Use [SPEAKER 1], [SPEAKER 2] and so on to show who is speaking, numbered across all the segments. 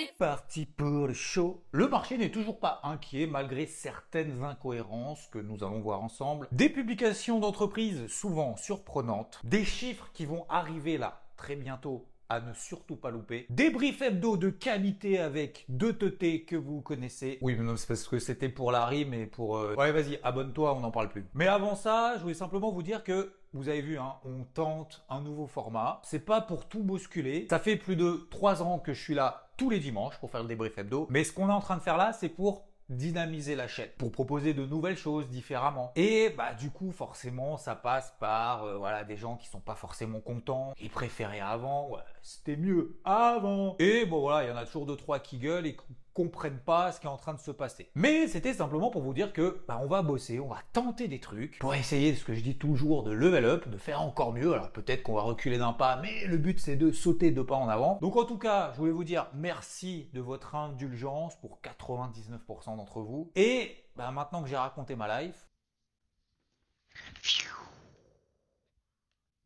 [SPEAKER 1] C'est parti pour le show. Le marché n'est toujours pas inquiet malgré certaines incohérences que nous allons voir ensemble. Des publications d'entreprises souvent surprenantes, des chiffres qui vont arriver là très bientôt à ne surtout pas louper. Des briefs hebdo de qualité avec deux teutés que vous connaissez. Oui, mais non, c'est parce que c'était pour la rime et pour... euh, Ouais, vas-y, abonne-toi, on n'en parle plus. Mais avant ça, je voulais simplement vous dire que vous avez vu, hein, on tente un nouveau format. C'est pas pour tout bousculer. Ça fait plus de trois ans que je suis là tous les dimanches pour faire le débrief hebdo. Mais ce qu'on est en train de faire là, c'est pour dynamiser la chaîne, pour proposer de nouvelles choses différemment. Et bah du coup, forcément, ça passe par euh, voilà des gens qui sont pas forcément contents, qui préféraient avant. Ouais, c'était mieux avant. Et bon voilà, il y en a toujours deux trois qui gueulent et comprennent pas ce qui est en train de se passer. Mais c'était simplement pour vous dire que bah, on va bosser, on va tenter des trucs pour essayer ce que je dis toujours de level up, de faire encore mieux. Alors peut-être qu'on va reculer d'un pas, mais le but c'est de sauter deux pas en avant. Donc en tout cas, je voulais vous dire merci de votre indulgence pour 99% d'entre vous. Et bah, maintenant que j'ai raconté ma life,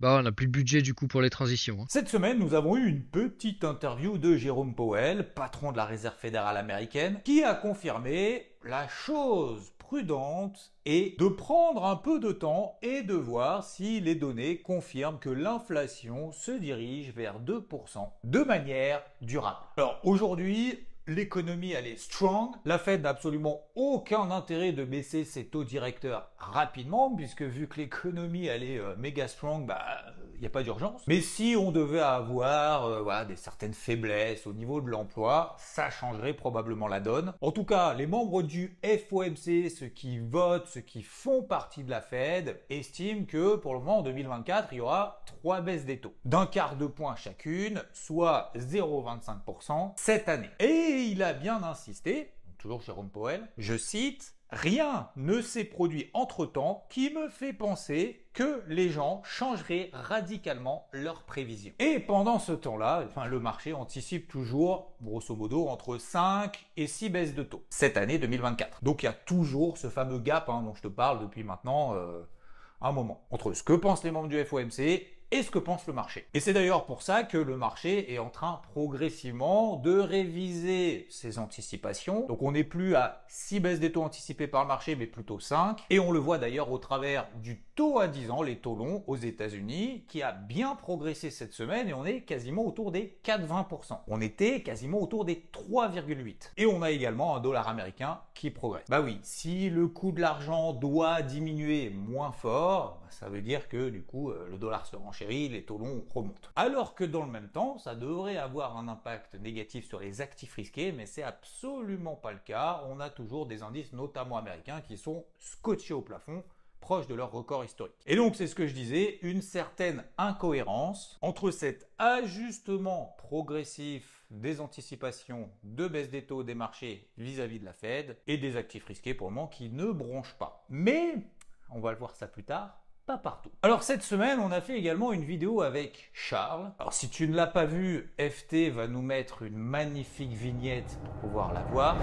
[SPEAKER 2] Bah, on n'a plus de budget du coup pour les transitions. hein.
[SPEAKER 1] Cette semaine, nous avons eu une petite interview de Jérôme Powell, patron de la Réserve fédérale américaine, qui a confirmé la chose prudente est de prendre un peu de temps et de voir si les données confirment que l'inflation se dirige vers 2% de manière durable. Alors aujourd'hui, L'économie, elle est strong. La Fed n'a absolument aucun intérêt de baisser ses taux directeurs rapidement, puisque vu que l'économie, elle est euh, méga strong, bah, n'y a pas d'urgence. Mais si on devait avoir euh, des certaines faiblesses au niveau de l'emploi, ça changerait probablement la donne. En tout cas, les membres du FOMC, ceux qui votent, ceux qui font partie de la Fed, estiment que pour le moment, en 2024, il y aura trois baisses des taux. D'un quart de point chacune, soit 0,25% cette année. Et il a bien insisté, toujours Jérôme Powell, je cite, Rien ne s'est produit entre-temps qui me fait penser que les gens changeraient radicalement leurs prévisions. Et pendant ce temps-là, le marché anticipe toujours, grosso modo, entre 5 et 6 baisses de taux, cette année 2024. Donc il y a toujours ce fameux gap hein, dont je te parle depuis maintenant euh, un moment, entre ce que pensent les membres du FOMC et ce que pense le marché. Et c'est d'ailleurs pour ça que le marché est en train progressivement de réviser ses anticipations. Donc on n'est plus à 6 baisses des taux anticipées par le marché, mais plutôt 5. Et on le voit d'ailleurs au travers du taux à 10 ans, les taux longs aux États-Unis, qui a bien progressé cette semaine et on est quasiment autour des 4,20%. On était quasiment autour des 3,8. Et on a également un dollar américain qui progresse. Bah oui, si le coût de l'argent doit diminuer moins fort, ça veut dire que du coup euh, le dollar se renchérit, les taux longs remontent. Alors que dans le même temps, ça devrait avoir un impact négatif sur les actifs risqués, mais c'est absolument pas le cas. On a toujours des indices, notamment américains, qui sont scotchés au plafond proches de leur record historique. Et donc c'est ce que je disais, une certaine incohérence entre cet ajustement progressif des anticipations de baisse des taux des marchés vis-à-vis de la Fed et des actifs risqués pour le moment qui ne bronchent pas. Mais, on va le voir ça plus tard, pas partout. Alors cette semaine, on a fait également une vidéo avec Charles. Alors si tu ne l'as pas vu, FT va nous mettre une magnifique vignette pour pouvoir la voir.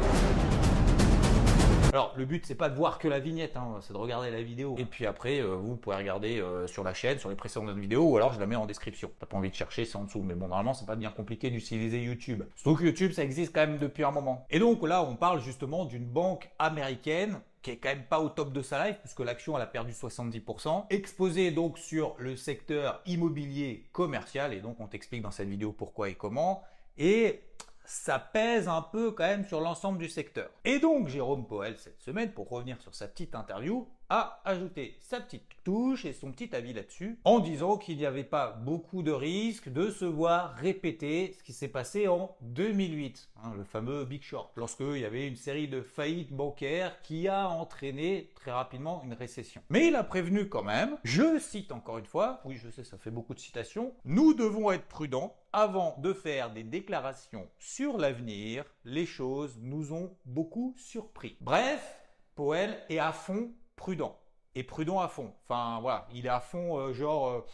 [SPEAKER 1] Alors le but c'est pas de voir que la vignette, hein, c'est de regarder la vidéo. Et puis après, euh, vous pouvez regarder euh, sur la chaîne, sur les précédentes vidéos, ou alors je la mets en description. T'as pas envie de chercher, c'est en dessous. Mais bon, normalement c'est pas bien compliqué d'utiliser YouTube. Surtout que YouTube ça existe quand même depuis un moment. Et donc là, on parle justement d'une banque américaine qui est quand même pas au top de sa life puisque l'action elle a perdu 70%, exposée donc sur le secteur immobilier commercial et donc on t'explique dans cette vidéo pourquoi et comment et ça pèse un peu quand même sur l'ensemble du secteur. Et donc Jérôme Powell cette semaine pour revenir sur sa petite interview a ajouté sa petite touche et son petit avis là-dessus en disant qu'il n'y avait pas beaucoup de risques de se voir répéter ce qui s'est passé en 2008, hein, le fameux Big Short, lorsqu'il y avait une série de faillites bancaires qui a entraîné très rapidement une récession. Mais il a prévenu quand même, je cite encore une fois, oui je sais ça fait beaucoup de citations, nous devons être prudents avant de faire des déclarations sur l'avenir, les choses nous ont beaucoup surpris. Bref, Powell est à fond prudent. Et prudent à fond. Enfin voilà, il est à fond euh, genre... Euh,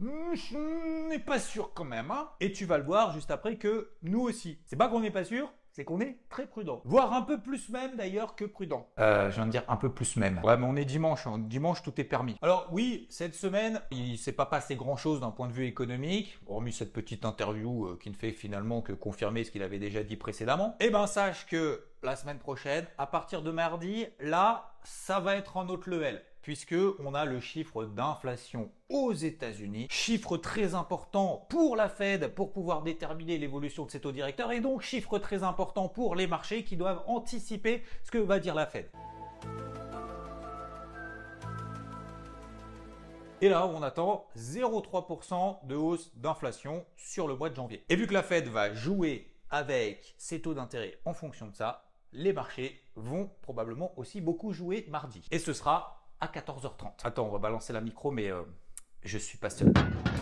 [SPEAKER 1] hmm, n'est pas sûr quand même. Hein Et tu vas le voir juste après que nous aussi. C'est pas qu'on n'est pas sûr, c'est qu'on est très prudent. Voire un peu plus même d'ailleurs que prudent. Euh, je viens de dire un peu plus même. Ouais, mais on est dimanche. Hein. Dimanche, tout est permis. Alors oui, cette semaine, il s'est pas passé grand-chose d'un point de vue économique, hormis cette petite interview euh, qui ne fait finalement que confirmer ce qu'il avait déjà dit précédemment. Eh ben, sache que la semaine prochaine, à partir de mardi, là, ça va être en autre level puisque on a le chiffre d'inflation aux États-Unis, chiffre très important pour la Fed pour pouvoir déterminer l'évolution de ses taux directeurs et donc chiffre très important pour les marchés qui doivent anticiper ce que va dire la Fed. Et là, on attend 0,3% de hausse d'inflation sur le mois de janvier. Et vu que la Fed va jouer avec ses taux d'intérêt en fonction de ça, les marchés vont probablement aussi beaucoup jouer mardi. Et ce sera à 14h30. Attends, on va balancer la micro, mais euh, je suis pas seul.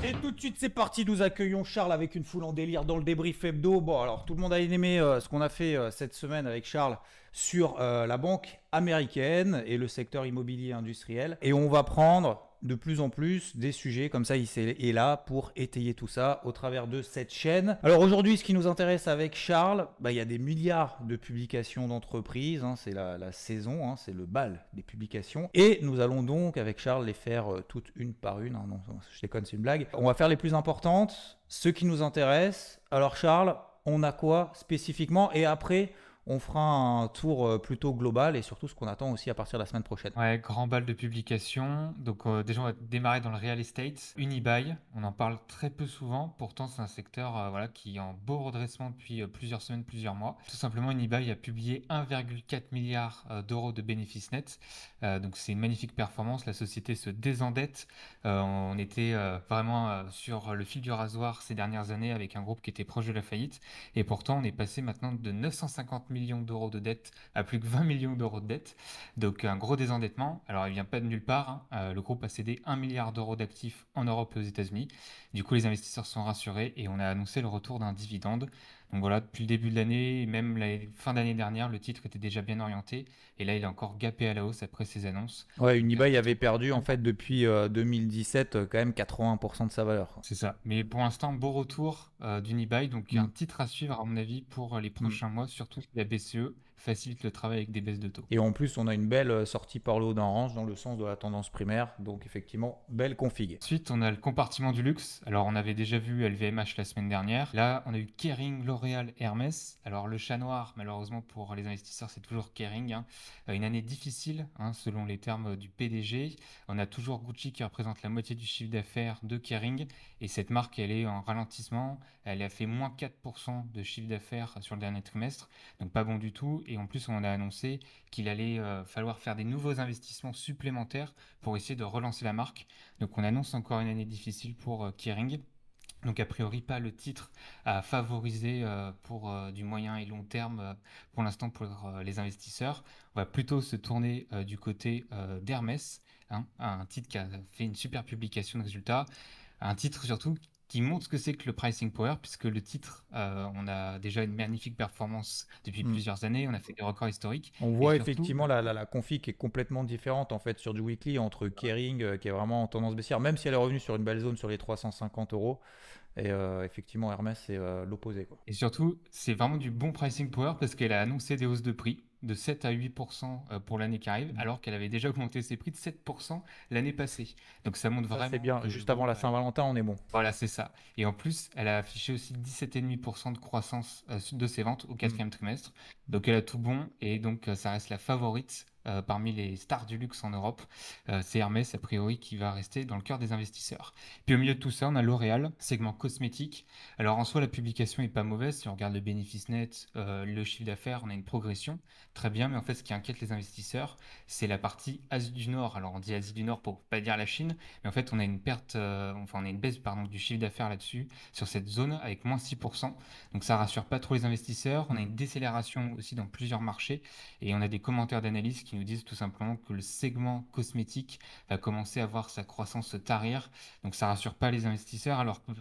[SPEAKER 1] Et tout de suite, c'est parti. Nous accueillons Charles avec une foule en délire dans le débrief hebdo. Bon, alors tout le monde a aimé euh, ce qu'on a fait euh, cette semaine avec Charles sur la banque américaine et le secteur immobilier industriel. Et on va prendre de plus en plus des sujets comme ça. Il est là pour étayer tout ça au travers de cette chaîne. Alors aujourd'hui, ce qui nous intéresse avec Charles, bah, il y a des milliards de publications d'entreprises. Hein. c'est la, saison, hein. c'est le bal des publications. Et nous allons donc avec Charles les faire euh, toutes une par une. Hein. non, je déconne, c'est une blague. On va faire les plus importantes, ceux qui nous intéressent. Alors Charles, on a quoi spécifiquement? Et après, on fera un tour euh, plutôt global et surtout ce qu'on attend aussi à partir de la semaine prochaine.
[SPEAKER 3] Ouais, grand bal de publication. Donc euh, déjà on va démarrer dans le real estate. Unibail, on en parle très peu souvent. Pourtant c'est un secteur euh, voilà qui est en beau redressement depuis plusieurs semaines, plusieurs mois. Tout simplement Unibail a publié 1,4 milliard d'euros de bénéfices nets. donc c'est une magnifique performance. La société se désendette. on était vraiment sur le fil du rasoir ces dernières années avec un groupe qui était proche de la faillite. Et pourtant on est passé maintenant de 950 d'euros de dettes à plus que 20 millions d'euros de dettes. Donc un gros désendettement. Alors il vient pas de nulle part. Hein. Euh, le groupe a cédé 1 milliard d'euros d'actifs en Europe et aux États-Unis. Du coup les investisseurs sont rassurés et on a annoncé le retour d'un dividende. Donc voilà, depuis le début de l'année, même la fin d'année dernière, le titre était déjà bien orienté. Et là, il a encore gapé à la hausse après ses annonces.
[SPEAKER 1] Ouais, Unibail avait perdu en fait depuis 2017 euh, quand même 80% de sa valeur.
[SPEAKER 3] C'est ça. Mais pour l'instant, beau retour euh, d'Unibail. Donc mm. un titre à suivre à mon avis pour les mm. prochains mois, surtout la BCE facilite le travail avec des baisses de taux.
[SPEAKER 1] Et en plus, on a une belle euh, sortie par le haut d'un range dans le sens de la tendance primaire. Donc effectivement, belle config.
[SPEAKER 3] Ensuite, on a le compartiment du luxe. Alors on avait déjà vu LVMH la semaine dernière. Là, on a eu Kering, L'Oréal, Hermès. Alors le chat noir, malheureusement pour les investisseurs, c'est toujours Kering. Hein. Euh, une année difficile, hein, selon les termes du PDG. On a toujours Gucci qui représente la moitié du chiffre d'affaires de Kering. Et cette marque, elle est en ralentissement. Elle a fait moins 4% de chiffre d'affaires sur le dernier trimestre. Donc pas bon du tout. Et en plus, on a annoncé qu'il allait euh, falloir faire des nouveaux investissements supplémentaires pour essayer de relancer la marque. Donc on annonce encore une année difficile pour euh, Kering. Donc a priori pas le titre à favoriser euh, pour du moyen et long terme pour l'instant pour les investisseurs. On va plutôt se tourner du côté d'Hermès, hein, un titre qui a fait une super publication de résultats, un titre surtout qui montre ce que c'est que le pricing power, puisque le titre, euh, on a déjà une magnifique performance depuis hmm. plusieurs années, on a fait des records historiques.
[SPEAKER 1] On voit effectivement la, la, la, config qui est complètement différente en fait sur du weekly entre Kering euh, qui est vraiment en tendance baissière, même si elle est revenue sur une belle zone sur les 350 euros. Et euh, effectivement, Hermès, c'est l'opposé.
[SPEAKER 3] Et surtout, c'est vraiment du bon pricing power parce qu'elle a annoncé des hausses de prix de 7 à 8% euh, pour l'année qui arrive, alors qu'elle avait déjà augmenté ses prix de 7% l'année passée. Donc ça montre vraiment.
[SPEAKER 1] C'est bien, juste avant la Saint-Valentin, on est bon.
[SPEAKER 3] Voilà, c'est ça. Et en plus, elle a affiché aussi 17,5% de croissance euh, de ses ventes au quatrième mm. trimestre. Donc elle a tout bon et donc euh, ça reste la favorite parmi les stars du luxe en Europe. c'est Hermès, a priori, qui va rester dans le cœur des investisseurs. Puis au milieu de tout ça, on a L'Oréal, segment cosmétique. Alors en soi, la publication est pas mauvaise. Si on regarde le bénéfice net, le chiffre d'affaires, on a une progression. Très bien, mais en fait, ce qui inquiète les investisseurs, c'est la partie Asie du Nord. Alors on dit Asie du Nord pour pas dire la Chine, mais en fait, on a une perte, enfin, on a une baisse pardon, du chiffre d'affaires là-dessus, sur cette zone, avec moins 6%. Donc ça rassure pas trop les investisseurs. On a une décélération aussi dans plusieurs marchés et on a des commentaires d'analyse qui nous disent tout simplement que le segment cosmétique va commencer à voir sa croissance tarir. Donc ça rassure pas les investisseurs alors que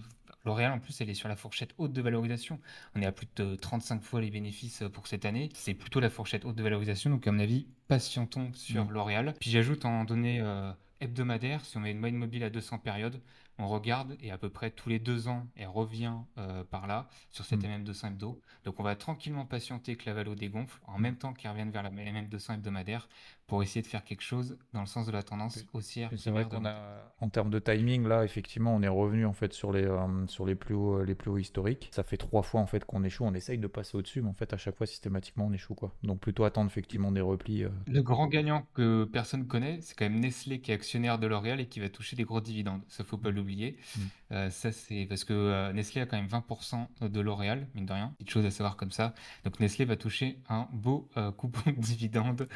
[SPEAKER 3] L'Oréal, en plus, elle est sur la fourchette haute de valorisation. On est à plus de 35 fois les bénéfices pour cette année. C'est plutôt la fourchette haute de valorisation. Donc, à mon avis, patientons sur mmh. L'Oréal. Puis j'ajoute en données euh, hebdomadaires, si on met une moyenne mobile à 200 périodes, on regarde et à peu près tous les deux ans, elle revient euh, par là sur cette mm. MM200 hebdo. Donc on va tranquillement patienter que la valo dégonfle en même temps qu'elle revienne vers la MM200 hebdomadaire pour essayer de faire quelque chose dans le sens de la tendance haussière.
[SPEAKER 1] C'est vrai qu'on a, en termes de timing, là, effectivement, on est revenu en fait sur les, euh, sur les plus hauts, les plus hauts historiques. Ça fait trois fois en fait qu'on échoue. On essaye de passer au-dessus, mais en fait, à chaque fois, systématiquement, on échoue quoi. Donc plutôt attendre effectivement des replis. Euh.
[SPEAKER 3] Le grand gagnant que personne connaît, c'est quand même Nestlé qui est actionnaire de L'Oréal et qui va toucher des gros dividendes. Ça faut pas l'oublier. Mm. Euh, ça c'est parce que Nestlé a quand même 20% de L'Oréal, mine de rien. Petite chose à savoir comme ça. Donc Nestlé va toucher un beau coupon de dividendes.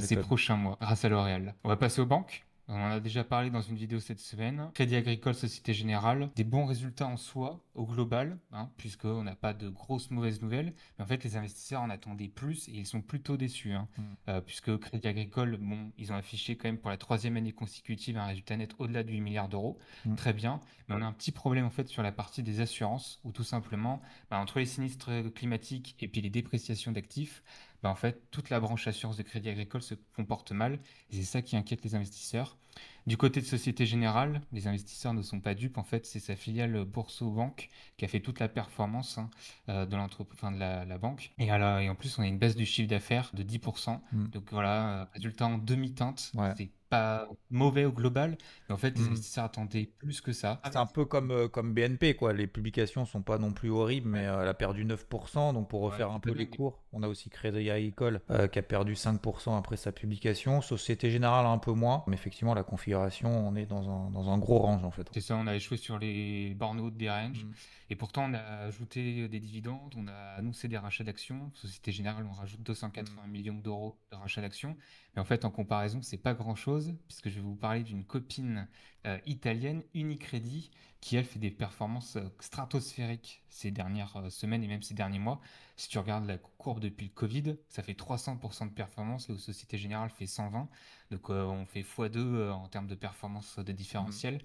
[SPEAKER 3] c'est prochain mois grâce à L'Oréal. On va passer aux banques. On en a déjà parlé dans une vidéo cette semaine. Crédit Agricole, Société Générale, des bons résultats en soi, au global, hein, puisqu'on n'a pas de grosses mauvaises nouvelles. Mais en fait, les investisseurs en attendaient plus et ils sont plutôt déçus. Hein. Mm. Euh, puisque Crédit Agricole, bon, ils ont affiché quand même pour la troisième année consécutive un résultat net au-delà de 8 milliards d'euros. Mm. Très bien. Mais on a un petit problème en fait sur la partie des assurances, où tout simplement, bah, entre les sinistres climatiques et puis les dépréciations d'actifs, bah, en fait, toute la branche assurance de Crédit Agricole se comporte mal. Et c'est ça qui inquiète les investisseurs. Du côté de Société Générale, les investisseurs ne sont pas dupes. En fait, c'est sa filiale Bourso Banque qui a fait toute la performance hein, euh, de enfin, de la, banque. Et, et, en plus, on a une baisse du chiffre d'affaires de 10%. Mm. Donc voilà, euh, résultat en demi-teinte. C'est pas mauvais au global, mais en fait, les mmh. investisseurs attendaient plus que ça.
[SPEAKER 1] C'est un peu comme, euh, comme BNP, quoi. Les publications sont pas non plus horribles, mais euh, elle a perdu 9%. Donc, pour refaire un peu les cours, on a aussi Crédit Agricole euh, qui a perdu 5% après sa publication. Société Générale, un peu moins. Mais effectivement, la configuration, on est dans un, dans un gros range, en fait.
[SPEAKER 3] C'est ça, on a échoué sur les bornes des ranges. Mmh. Et pourtant, on a ajouté des dividendes, on a annoncé des rachats d'actions. Société Générale, on rajoute 280 mmh. millions d'euros de rachats d'actions. Mais en fait, en comparaison, c'est pas grand-chose, puisque je vais vous parler d'une copine euh, italienne, Unicredit, qui elle fait des performances euh, stratosphériques ces dernières euh, semaines et même ces derniers mois. Si tu regardes la courbe depuis le Covid, ça fait 300% de performance, où Société Générale fait 120. Donc on fait x2 en termes de performance de différentiel. Mmh.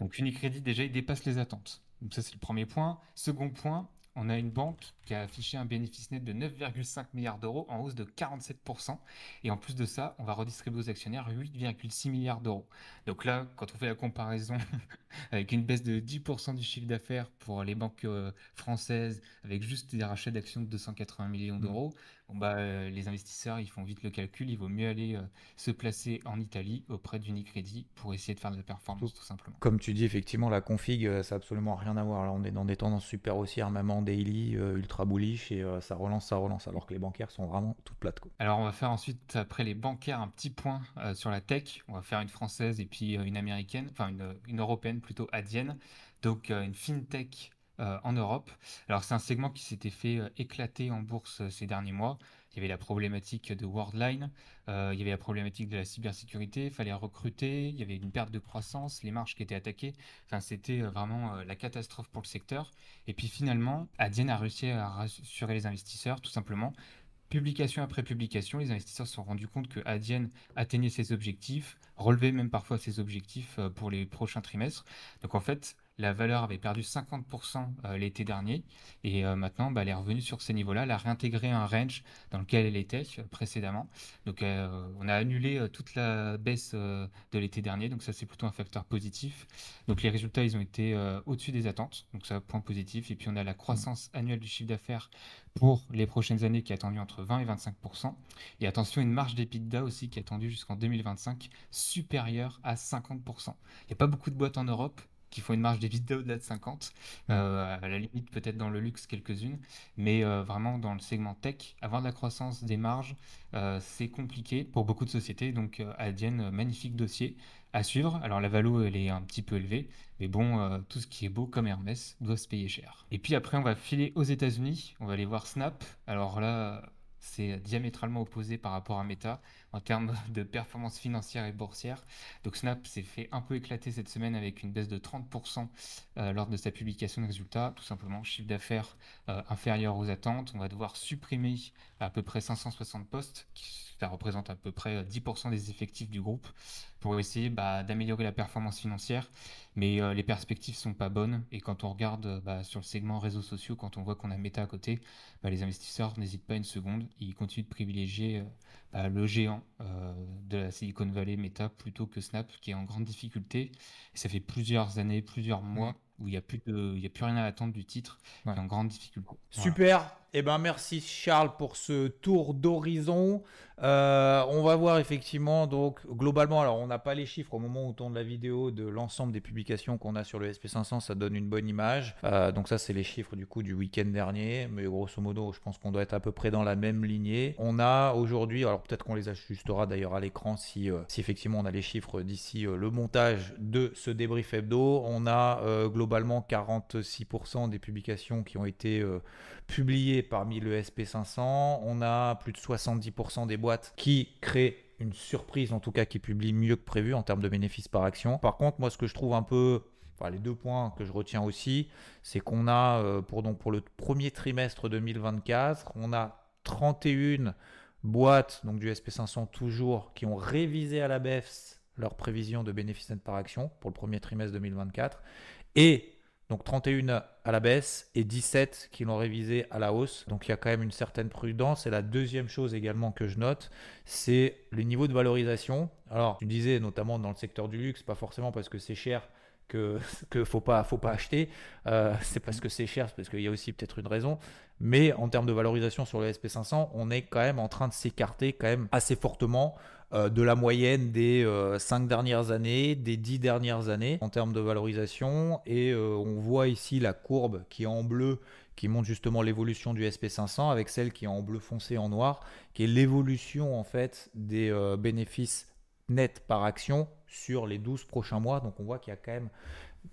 [SPEAKER 3] Donc Unicredit, déjà, il dépasse les attentes. Donc ça, c'est le premier point. Second point, on a une banque qui a affiché un bénéfice net de 9,5 milliards d'euros en hausse de 47%. Et en plus de ça, on va redistribuer aux actionnaires 8,6 milliards d'euros. Donc là, quand on fait la comparaison avec une baisse de 10% du chiffre d'affaires pour les banques euh, françaises, avec juste des rachats d'actions de 280 millions mmh. Bah, euh, les investisseurs, ils font vite le calcul. Il vaut mieux aller euh, se placer en Italie auprès d'Unicredit pour essayer de faire de la performance, tout simplement.
[SPEAKER 1] Comme tu dis, effectivement, la config, euh, ça n'a absolument rien à voir. Là, on est dans des tendances super haussières, même en daily, ultra bullish, et ça relance, ça relance, alors que les bancaires sont vraiment toutes plates. Quoi.
[SPEAKER 3] Alors, on va faire ensuite, après les bancaires, un petit point sur la tech. On va faire une française et puis une américaine, enfin une, une européenne plutôt adienne. Donc, une fintech euh, en Europe. Alors c'est un segment qui s'était fait euh, éclater en bourse euh, ces derniers mois. Il y avait la problématique de Worldline, il y avait la problématique de la cybersécurité, il fallait recruter, il y avait une perte de croissance, les marges qui étaient attaquées. Enfin, c'était vraiment la catastrophe pour le secteur. Et puis finalement, Adyen a réussi à rassurer les investisseurs, tout simplement. Publication après publication, les investisseurs se sont rendus compte que Adyen atteignait ses objectifs, relevait même parfois ses objectifs pour les prochains trimestres. Donc en fait, la valeur avait perdu 50% euh, l'été dernier et euh, maintenant bah, elle est revenue sur ces niveaux-là. Elle a réintégré un range dans lequel elle était euh, précédemment. Donc on a annulé toute la baisse de l'été dernier, donc ça c'est plutôt un facteur positif. Donc les résultats ils ont été au-dessus des attentes, donc ça point positif. Et puis on a la croissance annuelle du chiffre d'affaires pour les prochaines années qui est attendue entre 20 et 25%. Et attention, une marge d'EPITDA aussi qui est attendue jusqu'en 2025 supérieure à 50%. Il n'y a pas beaucoup de boîtes en Europe qui font une marge d'EBITDA au-delà de 50, à la limite peut-être dans le luxe quelques-unes, mais vraiment dans le segment tech, avoir de la croissance des marges, c'est compliqué pour beaucoup de sociétés. Donc Adyen, magnifique dossier à suivre. Alors la valo, elle est un petit peu élevée, mais bon, euh, tout ce qui est beau comme Hermès doit se payer cher. Et puis après, on va filer aux États-Unis, on va aller voir Snap. Alors là, c'est diamétralement opposé par rapport à Meta en termes de performance financière et boursière. Donc Snap s'est fait un peu éclater cette semaine avec une baisse de 30% euh, lors de sa publication de résultats. Tout simplement, chiffre d'affaires euh, inférieur aux attentes. On va devoir supprimer à peu près 560 postes, ça représente à peu près 10% des effectifs du groupe, pour essayer bah, d'améliorer la performance financière. Mais euh, les perspectives sont pas bonnes. Et quand on regarde bah, sur le segment réseaux sociaux, quand on voit qu'on a Meta à côté, bah, les investisseurs n'hésitent pas une seconde. Ils continuent de privilégier bah, le géant euh, de la Silicon Valley, Meta, plutôt que Snap, qui est en grande difficulté. Et ça fait plusieurs années, plusieurs mois où il n'y a, plus a plus rien à attendre du titre, ouais. en grande difficulté.
[SPEAKER 1] Super. Eh ben merci Charles pour ce tour d'horizon. Euh, on va voir effectivement donc globalement, alors on n'a pas les chiffres au moment où on tourne la vidéo de l'ensemble des publications qu'on a sur le SP500, ça donne une bonne image. Euh, donc ça c'est les chiffres du coup du week-end dernier, mais grosso modo je pense qu'on doit être à peu près dans la même lignée. On a aujourd'hui, alors peut-être qu'on les ajustera d'ailleurs à l'écran si, euh, si effectivement on a les chiffres d'ici le montage de ce débrief hebdo. On a globalement 46% des publications qui ont été publiées parmi le SP500. On a plus de 70% des boîtes qui créent une surprise, en tout cas qui publient mieux que prévu en termes de bénéfices par action. Par contre, moi, ce que je trouve un peu les deux points que je retiens aussi, c'est qu'on a, euh, pour, donc, le premier trimestre 2024, on a 31 boîtes donc du SP500 toujours qui ont révisé à la baisse leur prévision de bénéfices par action pour le premier trimestre 2024 et donc 31 à la baisse et 17 qui l'ont révisé à la hausse. Donc il y a quand même une certaine prudence. Et la deuxième chose également que je note, c'est les niveaux de valorisation. Alors, tu disais notamment dans le secteur du luxe, pas forcément parce que c'est cher que faut pas faut pas acheter. Euh, c'est parce que c'est cher, parce qu'il y a aussi peut-être une raison. Mais en termes de valorisation sur le SP500, on est quand même en train de s'écarter quand même assez fortement euh, de la moyenne des 5 euh, dernières années, des 10 dernières années en termes de valorisation. Et euh, on voit ici la courbe qui est en bleu, qui montre justement l'évolution du SP500, avec celle qui est en bleu foncé en noir, qui est l'évolution en fait des bénéfices nets par action sur les 12 prochains mois. Donc on voit qu'il y a quand même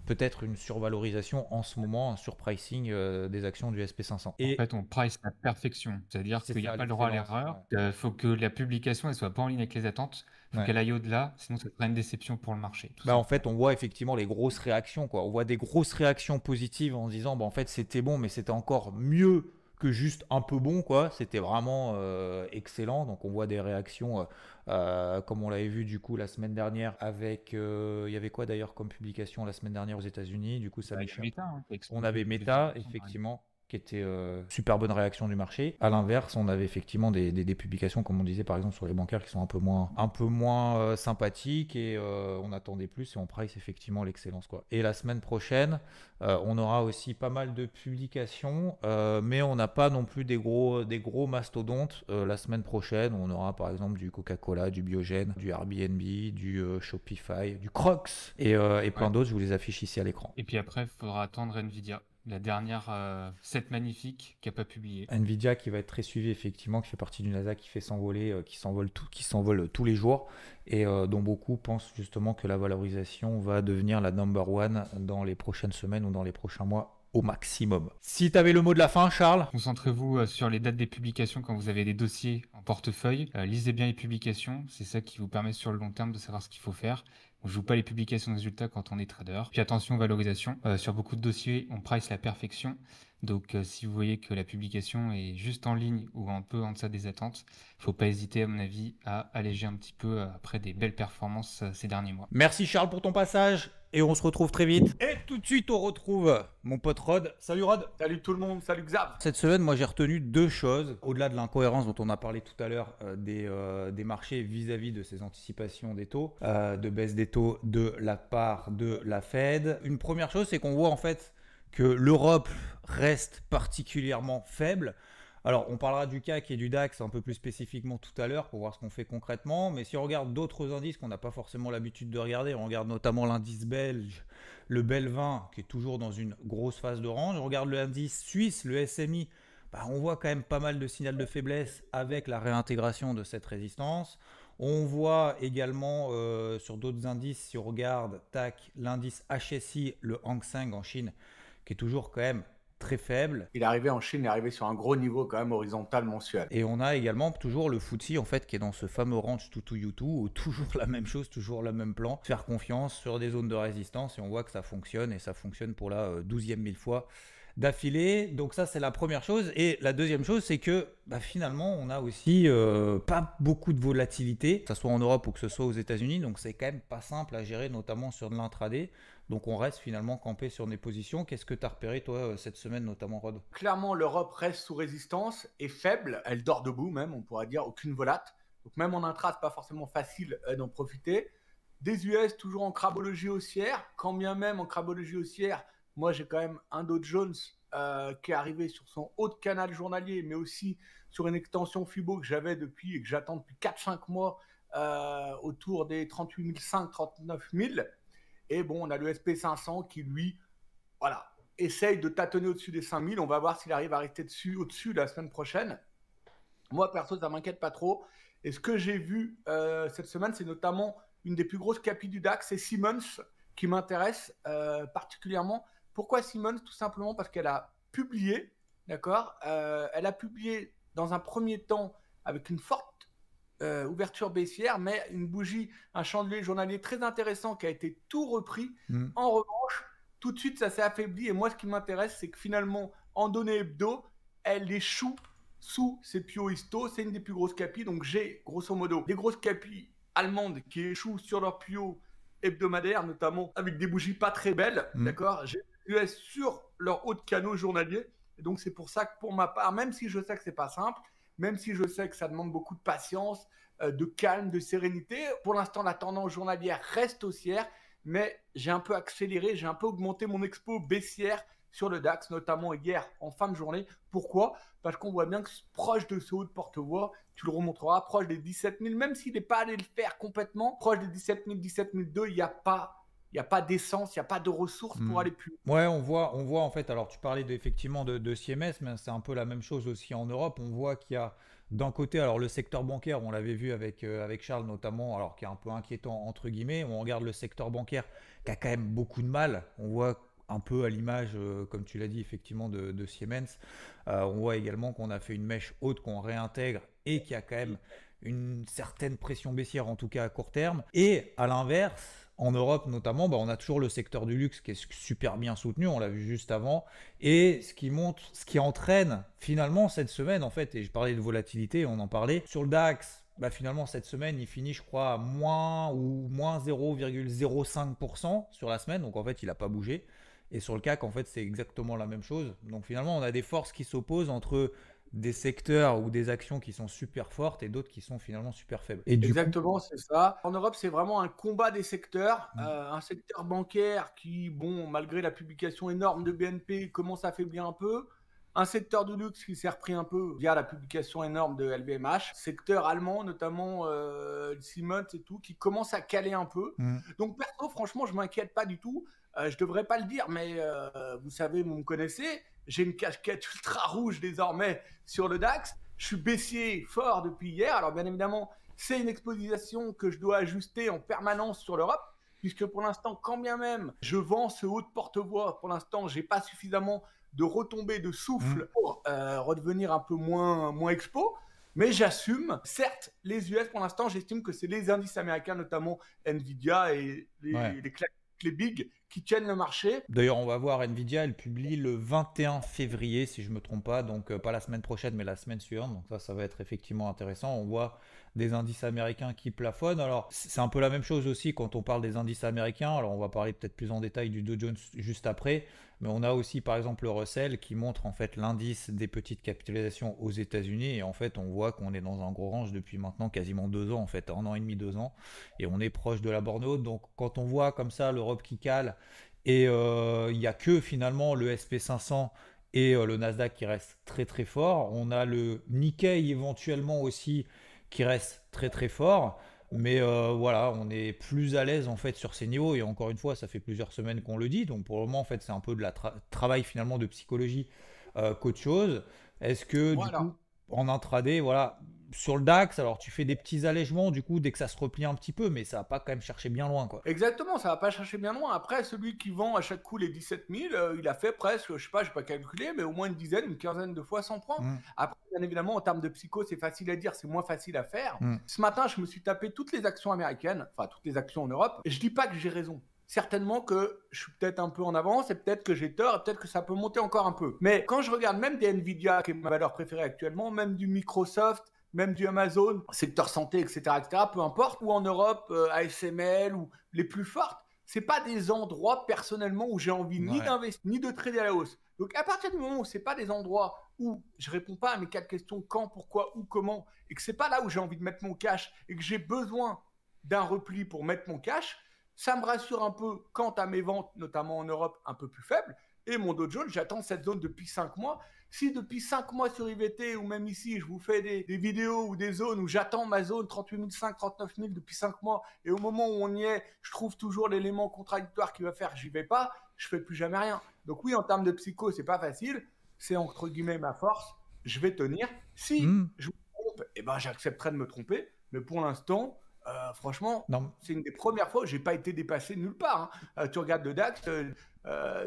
[SPEAKER 1] peut-être une survalorisation en ce moment, un surpricing euh, des actions du SP500.
[SPEAKER 3] Et en fait, on price la perfection, c'est-à-dire qu'il n'y a pas le droit à l'erreur. Il euh, faut que la publication ne soit pas en ligne avec les attentes, il faut qu'elle aille au-delà, sinon ça sera une déception pour le marché.
[SPEAKER 1] Bah, en fait, on voit effectivement les grosses réactions. Quoi. On voit des grosses réactions positives en se disant, bah, en fait, c'était bon, mais c'était encore mieux que juste un peu bon, quoi. C'était vraiment euh, excellent. Donc on voit des réactions, euh, euh, comme on l'avait vu du coup la semaine dernière avec, il y avait quoi d'ailleurs comme publication la semaine dernière aux États-Unis? Du coup, ça.
[SPEAKER 3] Bah, hein,
[SPEAKER 1] on avait Meta, effectivement qui était euh, super bonne réaction du marché. À l'inverse, on avait effectivement des, des, publications, comme on disait par exemple sur les bancaires, qui sont un peu moins, un peu moins euh, sympathiques et euh, on attendait plus et on price effectivement l'excellence. quoi. Et la semaine prochaine, on aura aussi pas mal de publications, mais on n'a pas non plus des gros, des gros mastodontes. la semaine prochaine, on aura par exemple du Coca-Cola, du Biogène, du Airbnb, du Shopify, du Crocs et, et plein d'autres. Je vous les affiche ici à l'écran.
[SPEAKER 3] Et puis après, il faudra attendre Nvidia la dernière euh, set magnifique qui n'a pas publié.
[SPEAKER 1] Nvidia qui va être très suivi effectivement, qui fait partie du NASA qui fait s'envoler, euh, qui s'envole tout, qui s'envole tous les jours et euh, dont beaucoup pensent justement que la valorisation va devenir la number one dans les prochaines semaines ou dans les prochains mois au maximum. Si tu avais le mot de la fin, Charles
[SPEAKER 3] Concentrez-vous sur les dates des publications quand vous avez des dossiers en portefeuille. lisez bien les publications, c'est ça qui vous permet sur le long terme de savoir ce qu'il faut faire. On joue pas les publications de résultats quand on est trader. Puis attention valorisation. Euh, sur beaucoup de dossiers, on price la perfection. Donc euh, si vous voyez que la publication est juste en ligne ou un peu en deçà des attentes, il faut pas hésiter à mon avis à alléger un petit peu euh, après des belles performances ces derniers mois.
[SPEAKER 1] Merci Charles pour ton passage et on se retrouve très vite. Et tout de suite on retrouve mon pote Rod. Salut Rod.
[SPEAKER 4] Salut tout le monde, salut Xav.
[SPEAKER 1] Cette semaine moi j'ai retenu deux choses, au-delà de l'incohérence dont on a parlé tout à l'heure des, des, marchés vis-à-vis de ces anticipations des taux, de baisse des taux de la part de la Fed. Une première chose c'est qu'on voit en fait que l'Europe reste particulièrement faible. Alors, on parlera du CAC et du DAX un peu plus spécifiquement tout à l'heure pour voir ce qu'on fait concrètement. Mais si on regarde d'autres indices qu'on n'a pas forcément l'habitude de regarder, on regarde notamment l'indice belge, le Belvin qui est toujours dans une grosse phase de range. On regarde le indice suisse, le SMI, bah, on voit quand même pas mal de signal de faiblesse avec la réintégration de cette résistance. On voit également euh, sur d'autres indices, si on regarde, tac, l'indice HSI, le Hang Seng en Chine, qui est toujours quand même très faible.
[SPEAKER 4] Il est arrivé en Chine, il est arrivé sur un gros niveau quand même horizontal mensuel.
[SPEAKER 1] Et on a également toujours le FTSE en fait qui est dans ce fameux range to to où toujours la même chose, toujours le même plan, faire confiance sur des zones de résistance et on voit que ça fonctionne et ça fonctionne pour la euh, douzième mille fois d'affilée. Donc ça, c'est la première chose. Et la deuxième chose, c'est que bah, finalement, on a aussi euh, pas beaucoup de volatilité, que ce soit en Europe ou que ce soit aux États-Unis. Donc c'est quand même pas simple à gérer, notamment sur de l'intraday. Donc on reste finalement campé sur des positions. Qu'est-ce que tu as repéré toi euh, cette semaine notamment Rod?
[SPEAKER 4] Clairement l'Europe reste sous résistance et faible. Elle dort debout même, on pourrait dire aucune volate. Donc même en intra, c'est pas forcément facile euh, d'en profiter. Des US toujours en crabologie haussière, quand bien même en crabologie haussière, moi j'ai quand même un Dow Jones euh, qui est arrivé sur son haut de canal journalier, mais aussi sur une extension FIBO que j'avais depuis et que j'attends depuis 4-5 mois autour des 38 500, 39 000. Et bon, on a le SP500 qui, lui, voilà, essaye de tâtonner au-dessus des 5000. On va voir s'il arrive à rester dessus, au-dessus la semaine prochaine. Moi, perso, ça m'inquiète pas trop. Et ce que j'ai vu euh, cette semaine, c'est notamment une des plus grosses capis du DAX, c'est Siemens, qui m'intéresse euh, particulièrement. Pourquoi Siemens Tout simplement parce qu'elle a publié, d'accord euh, Elle a publié dans un premier temps avec une forte euh, ouverture baissière, mais une bougie, un chandelier journalier très intéressant qui a été tout repris. Mm. En revanche, tout de suite, ça s'est affaibli. Et moi, ce qui m'intéresse, c'est que finalement, en données hebdo, elle échoue sous ses pio histo. C'est une des plus grosses capis. Donc, j'ai grosso modo des grosses capis allemandes qui échouent sur leur pio hebdomadaire, notamment avec des bougies pas très belles. Mm. D'accord? J'ai US sur leur haut de canot journalier. Et donc, c'est pour ça que pour ma part, même si je sais que c'est pas simple, même si je sais que ça demande beaucoup de patience, euh, de calme, de sérénité. Pour l'instant, la tendance journalière reste haussière, mais j'ai un peu accéléré, j'ai un peu augmenté mon expo baissière sur le DAX, notamment hier en fin de journée. Pourquoi? Parce qu'on voit bien que proche de ce haut de porte-voix, tu le remontreras, proche des 17 000, même s'il n'est pas allé le faire complètement, proche des 17 000, 17 002, il n'y a pas il n'y a pas d'essence, il n'y a pas de ressources pour hmm. aller plus.
[SPEAKER 1] Ouais, on voit, on voit en fait, alors tu parlais effectivement de, de CMS, mais c'est un peu la même chose aussi en Europe. On voit qu'il y a d'un côté, alors le secteur bancaire, on l'avait vu avec, euh, avec Charles notamment, alors qui est un peu inquiétant entre guillemets. On regarde le secteur bancaire qui a quand même beaucoup de mal. On voit un peu à l'image, euh, comme tu l'as dit, effectivement, de, Siemens. Euh, on voit également qu'on a fait une mèche haute qu'on réintègre et qui a quand même une certaine pression baissière, en tout cas à court terme. Et à l'inverse, en Europe notamment, bah, on a toujours le secteur du luxe qui est super bien soutenu, on l'a vu juste avant, et ce qui montre, ce qui entraîne finalement cette semaine en fait, et je parlais de volatilité, on en parlait, sur le DAX, bah, finalement cette semaine il finit je crois à moins ou moins 0,05% sur la semaine, donc en fait il n'a pas bougé. Et sur le CAC, en fait, c'est exactement la même chose. Donc finalement, on a des forces qui s'opposent entre des secteurs ou des actions qui sont super fortes et d'autres qui sont finalement super faibles.
[SPEAKER 4] Exactement, c'est ça. En Europe, c'est vraiment un combat des secteurs. Mm. Euh, un secteur bancaire qui, bon, malgré la publication énorme de BNP, commence à faiblir un peu. Un secteur du luxe qui s'est repris un peu via la publication énorme de LVMH. Secteur allemand, notamment euh, Siemens et tout, qui commence à caler un peu. Mm. Donc, perso, franchement, je m'inquiète pas du tout. Euh, je devrais pas le dire, mais euh, vous savez, vous me connaissez j'ai une casquette ultra rouge désormais sur le DAX. Je suis baissier fort depuis hier. Alors bien évidemment, c'est une exposition que je dois ajuster en permanence sur l'Europe, puisque pour l'instant, quand bien même je vends ce haut de porte-voix, pour l'instant, j'ai pas suffisamment de retombées de souffle mmh. pour euh, redevenir un peu moins, moins expo. Mais j'assume, certes, les US pour l'instant, j'estime que c'est les indices américains, notamment Nvidia et les, les, les big qui tiennent le marché.
[SPEAKER 1] D'ailleurs, on va voir Nvidia, elle publie le 21 février, si je ne me trompe pas, donc euh, pas la semaine prochaine, mais la semaine suivante. Donc ça, ça va être effectivement intéressant. On voit des indices américains qui plafonnent. Alors, c'est un peu la même chose aussi quand on parle des indices américains. Alors, on va parler peut-être plus en détail du Dow Jones juste après. Mais on a aussi, par exemple, le Russell qui montre en fait l'indice des petites capitalisations aux États-Unis. Et en fait, on voit qu'on est dans un gros range depuis maintenant quasiment deux ans, en fait, un an et demi, deux ans. Et on est proche de la borne haute. Donc, quand on voit comme ça l'Europe qui cale et euh, il n'y a que finalement le SP500 et euh, le Nasdaq qui restent très très forts. On a le Nikkei éventuellement aussi qui reste très très fort. Mais euh, voilà, on est plus à l'aise en fait sur ces niveaux. Et encore une fois, ça fait plusieurs semaines qu'on le dit. Donc pour le moment, en fait, c'est un peu de la travail finalement de psychologie euh, qu'autre chose. Est-ce que du coup, en intraday, voilà, sur le DAX, alors tu fais des petits allègements du coup dès que ça se replie un petit peu, mais ça va pas quand même chercher bien loin quoi.
[SPEAKER 4] Exactement, ça va pas chercher bien loin. Après, celui qui vend à chaque coup les 17 000, euh, il a fait presque, je sais pas, je pas calculé, mais au moins une dizaine, une quinzaine de fois 100 points. Mm. Après, bien évidemment, en termes de psycho, c'est facile à dire, c'est moins facile à faire. Mm. Ce matin, je me suis tapé toutes les actions américaines, enfin toutes les actions en Europe, je dis pas que j'ai raison certainement que je suis peut-être un peu en avance et peut-être que j'ai tort et peut-être que ça peut monter encore un peu. Mais quand je regarde même des Nvidia, qui est ma valeur préférée actuellement, même du Microsoft, même du Amazon, secteur santé, etc., etc., peu importe, ou en Europe, euh, ASML, ou les plus fortes, c'est pas des endroits personnellement où j'ai envie ni d'investir, ni de trader à la hausse. Donc à partir du moment où c'est pas des endroits où je réponds pas à mes quatre questions quand, pourquoi, où, comment, et que c'est pas là où j'ai envie de mettre mon cash et que j'ai besoin d'un repli pour mettre mon cash, ça me rassure un peu quant à mes ventes, notamment en Europe, un peu plus faibles. Et mon Dow Jones, j'attends cette zone depuis 5 mois. Si depuis 5 mois sur IVT ou même ici, je vous fais des, vidéos ou des zones où j'attends ma zone 38 500, 39 000 depuis 5 mois, et au moment où on y est, je trouve toujours l'élément contradictoire qui va faire j'y vais pas, je fais plus jamais rien. Donc oui, en termes de psycho, c'est pas facile. C'est entre guillemets ma force. Je vais tenir. Si hmm. je me trompe, eh ben, j'accepterai de me tromper. Mais pour l'instant, euh, franchement, c'est une des premières fois où j'ai pas été dépassé nulle part. Hein. Euh, tu regardes le DAX, euh,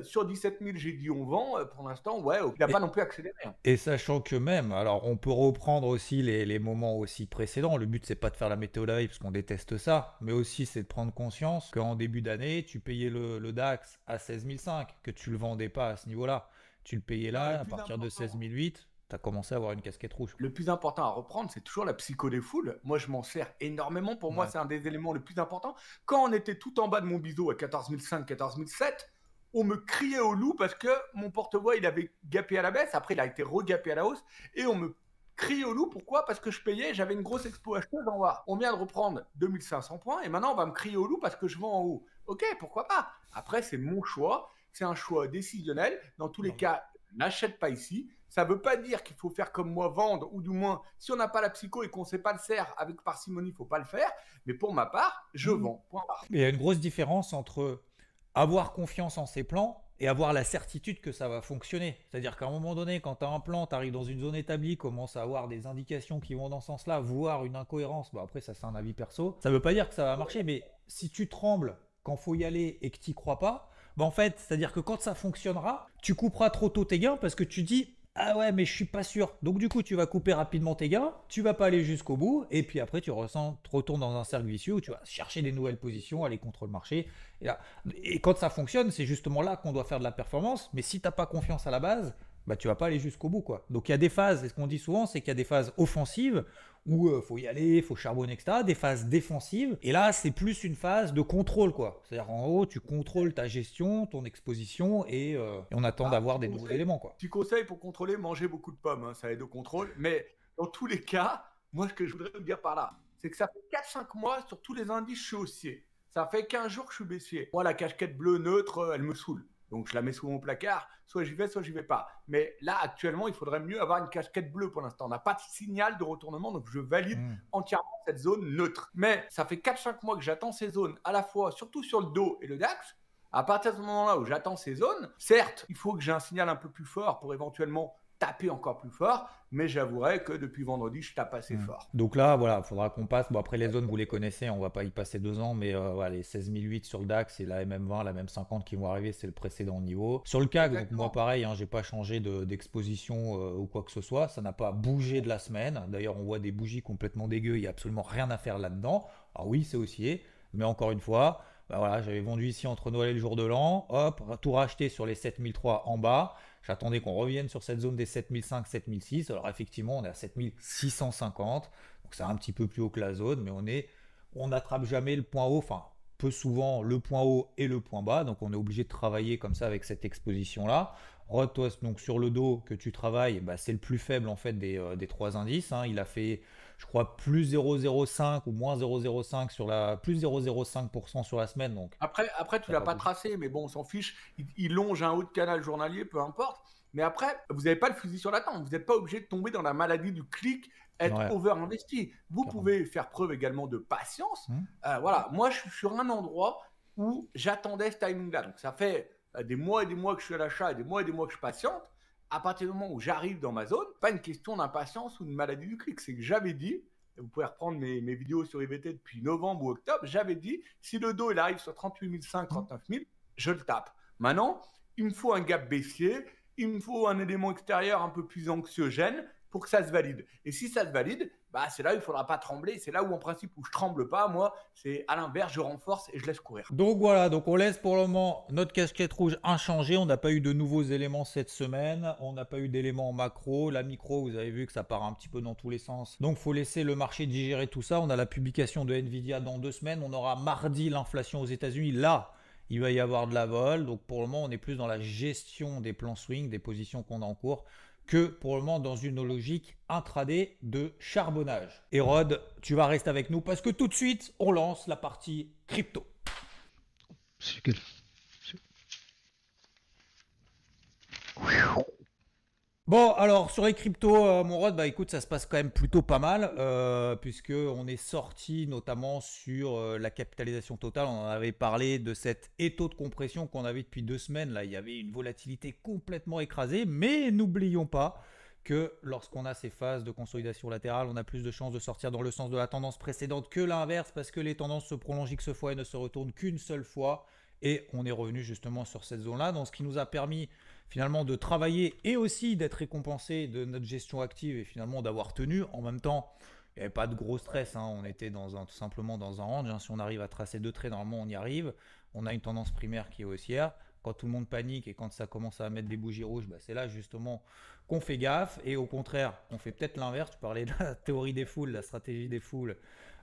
[SPEAKER 4] sur 17 000, j'ai dit on vend. pour l'instant, ouais, il n'a pas non plus accéléré. Hein.
[SPEAKER 1] Et sachant que même, alors on peut reprendre aussi les, moments aussi précédents. Le but, c'est pas de faire la météo de parce qu'on déteste ça, mais aussi c'est de prendre conscience qu'en début d'année, tu payais le, le, DAX à 16 500, que tu le vendais pas à ce niveau-là. Tu le payais là, à partir de 16 800 tu commencé à avoir une casquette rouge.
[SPEAKER 4] Le plus important à reprendre, c'est toujours la psycho des foules. Moi, je m'en sers énormément. Pour moi, c'est un des éléments les plus importants. Quand on était tout en bas de mon biseau à 14 500, 14 700, on me criait au loup parce que mon porte-voix, il avait gapé à la baisse. Après, il a été regapé à la hausse. Et on me criait au loup. Pourquoi? Parce que je payais, j'avais une grosse expo acheteuse en bas. On vient de reprendre 2500 points et maintenant, on va me crier au loup parce que je vends en haut. Ok, pourquoi pas? Après, c'est mon choix. C'est un choix décisionnel. Dans tous les cas, n'achète pas ici. Ça ne veut pas dire qu'il faut faire comme moi, vendre, ou du moins, si on n'a pas la psycho et qu'on ne sait pas le faire avec parcimonie, il ne faut pas le faire. Mais pour ma part, je mmh. vends.
[SPEAKER 1] Il y a une grosse différence entre avoir confiance en ses plans et avoir la certitude que ça va fonctionner. C'est-à-dire qu'à un moment donné, quand tu as un plan, tu arrives dans une zone établie, commence à avoir des indications qui vont dans ce sens-là, voire une incohérence, bon après ça c'est un avis perso, ça ne veut pas dire que ça va marcher, mais si tu trembles quand faut y aller et que tu crois pas, bah en fait, c'est-à-dire que quand ça fonctionnera, tu couperas trop tôt tes gains parce que tu dis ah ouais, mais je suis pas sûr. Donc du coup, tu vas couper rapidement tes gains, tu vas pas aller jusqu'au bout, et puis après, tu ressens, retournes dans un cercle vicieux où tu vas chercher des nouvelles positions, aller contre le marché. Et, là, et quand ça fonctionne, c'est justement là qu'on doit faire de la performance. Mais si t'as pas confiance à la base, bah tu vas pas aller jusqu'au bout quoi. Donc il y a des phases, et ce qu'on dit souvent, c'est qu'il y a des phases offensives où il euh, faut y aller, faut charbonner, etc. Des phases défensives. Et là, c'est plus une phase de contrôle, quoi. C'est-à-dire, en haut, tu contrôles ta gestion, ton exposition, et, euh, on attend ah, d'avoir des nouveaux éléments, quoi.
[SPEAKER 4] Tu conseilles pour contrôler, manger beaucoup de pommes, hein, ça aide au contrôle. Mais dans tous les cas, moi, ce que je voudrais vous dire par là, c'est que ça fait 4-5 mois, sur tous les indices, je suis haussier. Ça fait 15 jours que je suis baissier. Moi, la casquette bleue neutre, elle me saoule. Donc je la mets sous mon placard, soit j'y vais, soit j'y vais pas. Mais là, actuellement, il faudrait mieux avoir une casquette bleue pour l'instant. On n'a pas de signal de retournement, donc je valide hmm. entièrement cette zone neutre. Mais ça fait 4-5 mois que j'attends ces zones, à la fois, surtout sur le dos et le DAX. À partir de ce moment-là où j'attends ces zones, certes, il faut que j'ai un signal un peu plus fort pour éventuellement taper encore plus fort, mais j'avouerai que depuis vendredi, je tape assez hmm. fort.
[SPEAKER 1] Donc là, voilà, il faudra qu'on passe. Bon, après, les zones, vous les connaissez, on va pas y passer deux ans, mais euh, voilà, les 16008 sur le DAX et la MM20, la MM50 qui vont arriver, c'est le précédent niveau. Sur le CAC, donc moi, pareil, hein, j'ai pas changé d'exposition euh, ou quoi que ce soit, ça n'a pas bougé de la semaine. D'ailleurs, on voit des bougies complètement dégueu, il y a absolument rien à faire là-dedans. Alors oui, c'est haussier, mais encore une fois, bah voilà, j'avais vendu ici entre Noël et le jour de l'an, hop, tout racheté sur les 7003 en bas. J'attendais qu'on revienne sur cette zone des 7005, 7006. Alors effectivement, on est à 7650. Donc c'est un petit peu plus haut que la zone, mais on est, on n'attrape jamais le point haut. Enfin, peu souvent le point haut et le point bas. Donc on est obligé de travailler comme ça avec cette exposition-là. Rotos, donc sur le dos que tu travailles, bah, c'est le plus faible en fait des, euh, des trois indices. Hein. Il a fait je crois, plus 0,05 ou moins 0,05 sur la plus 0,05% sur la semaine. Donc
[SPEAKER 4] après, après tu l'as pas, tracé, mais bon, on s'en fiche. Il, longe un haut de canal journalier, peu importe. Mais après, vous n'avez pas le fusil sur la tempe. Vous n'êtes pas obligé de tomber dans la maladie du clic être over-investi. Vous pouvez faire preuve également de patience. Mmh. Euh, voilà, moi, je suis sur un endroit où j'attendais ce timing-là. Donc, ça fait euh, des mois et des mois que je suis à l'achat et des mois et des mois que je patiente. À partir du moment où j'arrive dans ma zone, pas une question d'impatience ou de maladie du clic, c'est que j'avais dit, vous pouvez reprendre mes, vidéos sur IVT depuis novembre ou octobre, j'avais dit, si le dos il arrive sur 38 500, 39 000, je le tape. Maintenant, il me faut un gap baissier, il me faut un élément extérieur un peu plus anxiogène pour que ça se valide. Et si ça se valide, bah, c'est là où il ne faudra pas trembler. C'est là où, en principe, où je tremble pas, moi, c'est à l'inverse, je renforce et je laisse courir.
[SPEAKER 1] Donc voilà, donc on laisse pour le moment notre casquette rouge inchangée. On n'a pas eu de nouveaux éléments cette semaine. On n'a pas eu d'éléments macro. La micro, vous avez vu que ça part un petit peu dans tous les sens. Donc faut laisser le marché digérer tout ça. On a la publication de Nvidia dans deux semaines. On aura mardi l'inflation aux États-Unis. Là, il va y avoir de la vol. Donc pour le moment, on est plus dans la gestion des plans swing, des positions qu'on a en cours que pour le moment dans une logique intraday de charbonnage. Hérode, tu vas rester avec nous parce que tout de suite, on lance la partie crypto. Bon, alors sur les cryptos, euh, mon Rod, bah écoute, ça se passe quand même plutôt pas mal, euh, puisque on est sorti notamment sur euh, la capitalisation totale. On en avait parlé de cet étau de compression qu'on avait depuis deux semaines. Là, il y avait une volatilité complètement écrasée, mais n'oublions pas que lorsqu'on a ces phases de consolidation latérale, on a plus de chances de sortir dans le sens de la tendance précédente que l'inverse, parce que les tendances se prolongent X fois et ne se retournent qu'une seule fois. Et on est revenu justement sur cette zone-là, donc ce qui nous a permis finalement de travailler et aussi d'être récompensé de notre gestion active et finalement d'avoir tenu. En même temps, il n'y avait pas de gros stress, hein. on était dans un, tout simplement dans un range. Hein. Si on arrive à tracer deux traits, normalement on y arrive. On a une tendance primaire qui est haussière. Quand tout le monde panique et quand ça commence à mettre des bougies rouges, bah, c'est là justement qu'on fait gaffe. Et au contraire, on fait peut-être l'inverse. Tu parlais de la théorie des foules, la stratégie des foules.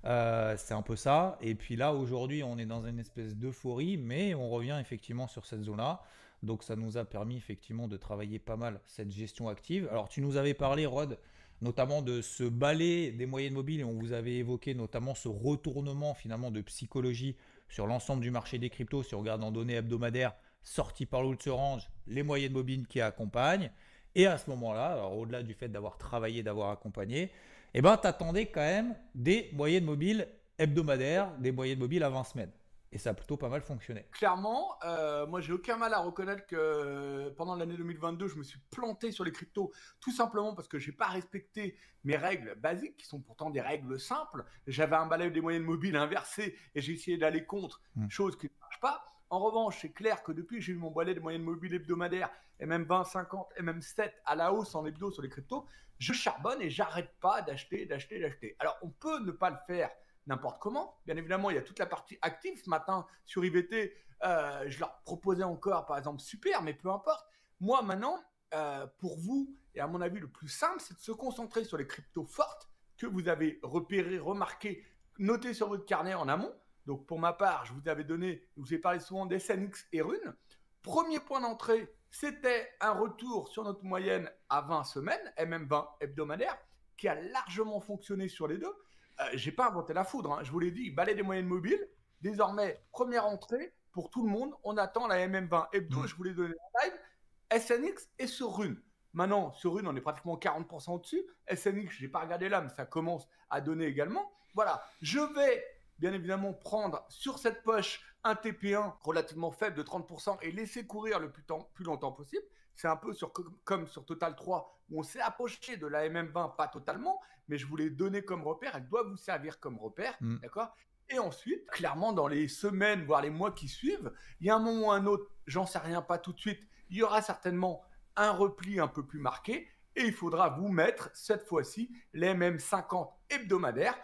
[SPEAKER 1] Euh, c'est un peu ça. Et puis là, aujourd'hui, on est dans une espèce d'euphorie, mais on revient effectivement sur cette zone-là. Donc ça nous a permis effectivement de travailler pas mal cette gestion active. Alors tu nous avais parlé, Rod, notamment de ce balai des moyennes mobiles et on vous avait évoqué notamment ce retournement finalement de psychologie sur l'ensemble du marché des cryptos. Si on regarde en données hebdomadaires sorties par l'Outrange, les moyennes mobiles qui accompagnent. Et à ce moment-là, au-delà du fait d'avoir travaillé, d'avoir accompagné, eh ben, attendais quand même des moyennes mobiles hebdomadaires, des moyennes mobiles à 20 semaines. Et ça a plutôt pas mal fonctionné.
[SPEAKER 4] Clairement, euh, moi j'ai aucun mal à reconnaître que euh, pendant l'année 2022, je me suis planté sur les cryptos, tout simplement parce que j'ai pas respecté mes règles basiques, qui sont pourtant des règles simples. J'avais un balai des moyennes mobiles inversé et j'ai essayé d'aller contre, hmm. chose qui ne marche pas. En revanche, c'est clair que depuis que j'ai eu mon balai des moyennes mobiles hebdomadaires, et même 20, 50, et même 7 à la hausse en hebdo sur les cryptos, je charbonne et j'arrête pas d'acheter, d'acheter, d'acheter. Alors on peut ne pas le faire n'importe comment. Bien évidemment, il y a toute la partie active. Ce matin, sur IVT, euh, je leur proposais encore, par exemple, super, mais peu importe. Moi, maintenant, euh, pour vous, et à mon avis, le plus simple, c'est de se concentrer sur les cryptos fortes que vous avez repérées, remarquées, notées sur votre carnet en amont. Donc, pour ma part, je vous avais donné, je vous ai parlé souvent d'SNX et Rune. Premier point d'entrée, c'était un retour sur notre moyenne à 20 semaines, MM20 hebdomadaire, qui a largement fonctionné sur les deux. Euh, j'ai pas inventé la foudre, hein. je vous l'ai dit, balai des moyennes mobiles. Désormais, première entrée pour tout le monde. On attend la MM20 hebdo, je vous l'ai donné en live. SNX et sur Rune. Maintenant, sur Rune, on est pratiquement 40% au-dessus. SNX, je n'ai pas regardé là, mais ça commence à donner également. Voilà, je vais bien évidemment prendre sur cette poche un TP1 relativement faible de 30% et laisser courir le plus, plus longtemps possible. C'est un peu sur, comme sur Total 3 où on s'est approché de la MM20, pas totalement, mais je vous l'ai donné comme repère. Elle doit vous servir comme repère, mm. d'accord? Et ensuite, clairement, dans les semaines, voire les mois qui suivent, il y a un moment ou un autre, j'en sais rien, pas tout de suite, il y aura certainement un repli un peu plus marqué et il faudra vous mettre cette fois-ci les MM50 hebdomadaires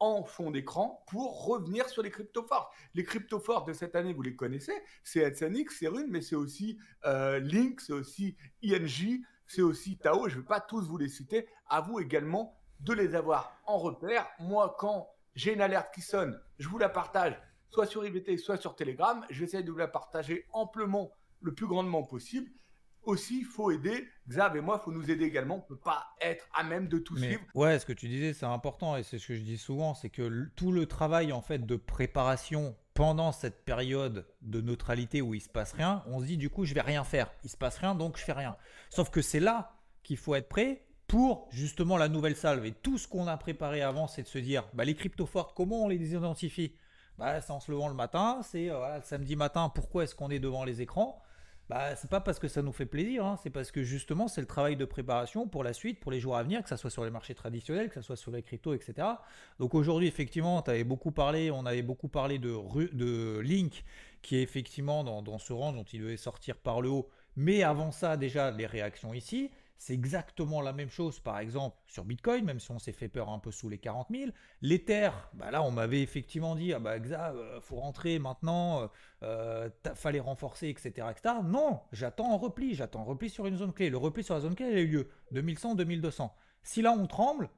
[SPEAKER 4] en fond d'écran pour revenir sur les crypto. Les crypto de cette année, vous les connaissez, c'est SNX, c'est Rune, mais c'est aussi euh, Link, c'est aussi INJ, c'est aussi Tao, je ne vais pas tous vous les citer, à vous également de les avoir en repère. Moi, quand j'ai une alerte qui sonne, je vous la partage, soit sur IBT, soit sur Telegram, j'essaie de vous la partager amplement, le plus grandement possible aussi, il faut aider. Xav et moi, il faut nous aider également. On ne peut pas être à même de tout suivre.
[SPEAKER 1] Ouais, ce que tu disais, c'est important et c'est ce que je dis souvent, c'est que tout le travail en fait de préparation pendant cette période de neutralité où il se passe rien, on se dit du coup, je vais rien faire. Il se passe rien, donc je fais rien. Sauf que c'est là qu'il faut être prêt pour justement la nouvelle salve. Et tout ce qu'on a préparé avant, c'est de se dire, bah, les cryptos fortes, comment on les identifie bah, C'est en se levant le matin, c'est euh, le samedi matin, pourquoi est-ce qu'on est devant les écrans? Bah, c'est pas parce que ça nous fait plaisir, hein, c'est parce que justement c'est le travail de préparation pour la suite, pour les jours à venir, que ce soit sur les marchés traditionnels, que ce soit sur les cryptos, etc. Donc aujourd'hui, effectivement, beaucoup parlé, on avait beaucoup parlé de, Link, qui est effectivement dans, dans ce rang dont il devait sortir par le haut. Mais avant ça, déjà, les réactions ici. C'est exactement la même chose, par exemple, sur Bitcoin, même si on s'est fait peur un peu sous les 40 000. L'Ether, bah là, on m'avait effectivement dit, ah bah, euh, faut rentrer maintenant, euh, euh fallait renforcer, etc., etc. Non, j'attends un repli, j'attends un repli sur une zone clé. Le repli sur la zone clé, il a eu lieu 2100, 2200. Si là, on tremble,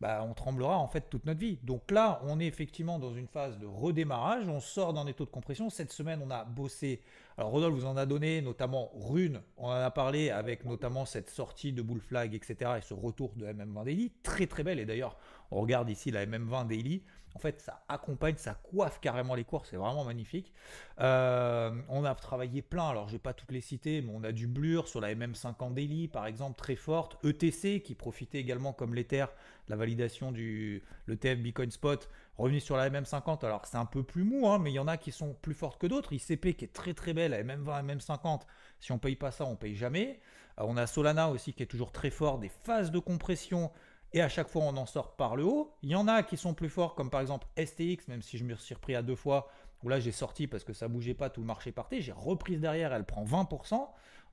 [SPEAKER 1] bah, on tremblera en fait toute notre vie. Donc là, on est effectivement dans une phase de redémarrage, on sort dans des taux de compression. Cette semaine, on a bossé alors Rodolphe vous en a donné, notamment Rune, on en a parlé avec notamment cette sortie de Bull Flag, etc. et ce retour de MM20 Daily, très très belle. Et d'ailleurs, on regarde ici la MM20 Daily. En fait, ça accompagne, ça coiffe carrément les cours, c'est vraiment magnifique. Euh, on a travaillé plein, alors je vais pas toutes les citer, mais on a du Blur sur la MM50 Daily, par exemple, très forte. ETC qui profitait également comme l'Ether, la validation du l'ETF Bitcoin Spot Revenu sur la MM50, alors c'est un peu plus mou, hein, mais il y en a qui sont plus fortes que d'autres. ICP qui est très très belle, la MM20, MM50, si on paye pas ça, on paye jamais. Euh, on a Solana aussi qui est toujours très fort, des phases de compression, et à chaque fois on en sort par le haut. Il y en a qui sont plus forts, comme par exemple STX, même si je me suis repris à deux fois, où là j'ai sorti parce que ça bougeait pas, tout le marché partait, j'ai reprise derrière, elle prend 20%.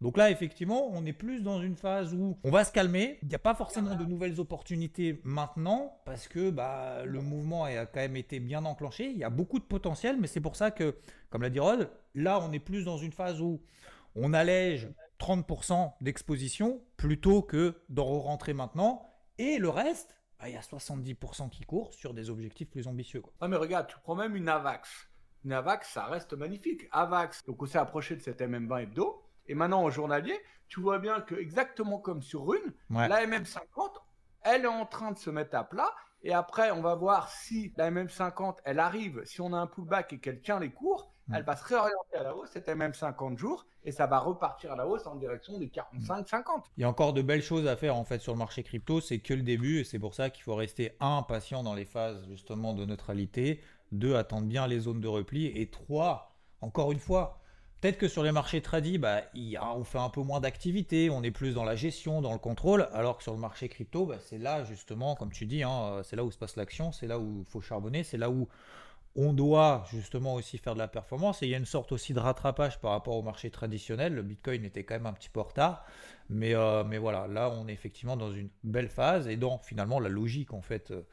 [SPEAKER 1] Donc là, effectivement, on est plus dans une phase où on va se calmer. Il n'y a pas forcément de nouvelles opportunités maintenant parce que bah, le mouvement a quand même été bien enclenché. Il y a beaucoup de potentiel, mais c'est pour ça que, comme l'a dit Rod, là, on est plus dans une phase où on allège 30% d'exposition plutôt que d'en rentrer maintenant. Et le reste, bah, il y a 70% qui courent sur des objectifs plus ambitieux. Quoi.
[SPEAKER 4] Ah mais regarde, tu prends même une AVAX. Une AVAX, ça reste magnifique. AVAX, donc on s'est approché de cette MM20 hebdo. Et maintenant, en journalier, tu vois bien que exactement comme sur Rune, la MM50, elle est en train de se mettre à plat. Et après, on va voir si la MM50, elle arrive, si on a un pullback et qu'elle tient les cours, elle va se réorienter à la hausse, cette MM50 jours, et ça va repartir à la hausse en direction des 45-50.
[SPEAKER 1] Il y a encore de belles choses à faire en fait sur le marché crypto, c'est que le début, et c'est pour ça qu'il faut rester un, patient dans les phases justement de neutralité, deux, attendre bien les zones de repli, et trois, encore une fois, Peut-être que sur les marchés tradis, bah, on fait un peu moins d'activité, on est plus dans la gestion, dans le contrôle, alors que sur le marché crypto, bah, c'est là justement, comme tu dis, hein, c'est là où se passe l'action, c'est là où il faut charbonner, c'est là où on doit justement aussi faire de la performance. Et il y a une sorte aussi de rattrapage par rapport au marché traditionnel. Le Bitcoin était quand même un petit peu en retard. Mais, euh, mais voilà, là, on est effectivement dans une belle phase et dans finalement la logique en fait euh,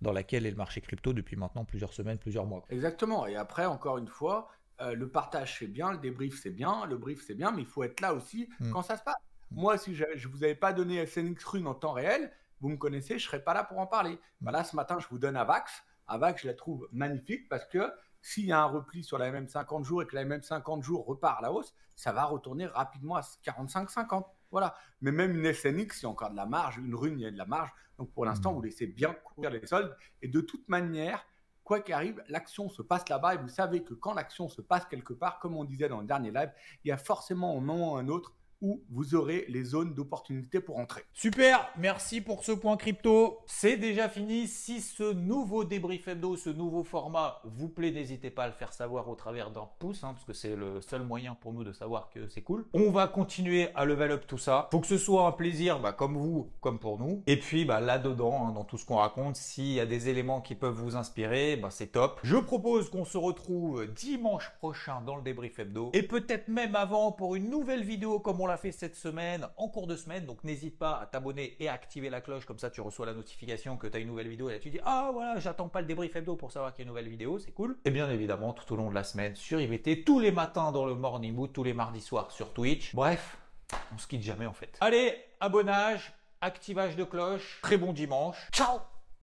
[SPEAKER 1] dans laquelle est le marché crypto depuis maintenant plusieurs semaines, plusieurs mois.
[SPEAKER 4] Exactement. Et après, encore une fois, euh, le partage c'est bien, le débrief c'est bien, le brief c'est bien, mais il faut être là aussi hmm. quand ça se passe. Moi, si je ne vous avais pas donné SNX Rune en temps réel, vous me connaissez, je ne serais pas là pour en parler. Bah là, ce matin, je vous donne Avax. Avax, je la trouve magnifique parce que s'il y a un repli sur la même 50 jours et que la même 50 jours repart à la hausse, ça va retourner rapidement à 45-50. Voilà. Mais même une SNX, il y a encore de la marge. Une rune, il y a de la marge. Donc pour l'instant, hmm. vous laissez bien courir les soldes. Et de toute manière, quoi qu'arrive, l'action se passe là-bas et vous savez que quand l'action se passe quelque part, comme on disait dans le dernier live, il y a forcément un moment ou un autre où vous aurez les zones d'opportunité pour entrer.
[SPEAKER 1] Super, merci pour ce point crypto. C'est déjà fini. Si ce nouveau débrief hebdo, ce nouveau format vous plaît, n'hésitez pas à le faire savoir au travers d'un pouce, hein, parce que c'est le seul moyen pour nous de savoir que c'est cool. On va continuer à level up tout ça. Faut que ce soit un plaisir, bah, comme vous, comme pour nous. Et puis bah, là-dedans, hein, dans tout ce qu'on raconte, s'il y a des éléments qui peuvent vous inspirer, bah, c'est top. Je propose qu'on se retrouve dimanche prochain dans le débrief hebdo. Et peut-être même avant pour une nouvelle vidéo comme on l'a fait cette semaine en cours de semaine. Donc n'hésite pas à t'abonner et à activer la cloche. Comme ça, tu reçois la notification que tu as une nouvelle vidéo. Et là, tu dis Ah voilà, j'attends pas le débrief hebdo pour savoir qu'il y a une nouvelle vidéo. C'est cool. Et bien évidemment, tout au long de la semaine sur IVT, tous les matins dans le Morning Mood, tous les mardis soirs sur Twitch. Bref, on se quitte jamais en fait. Allez, abonnage, activage de cloche. Très bon dimanche. Ciao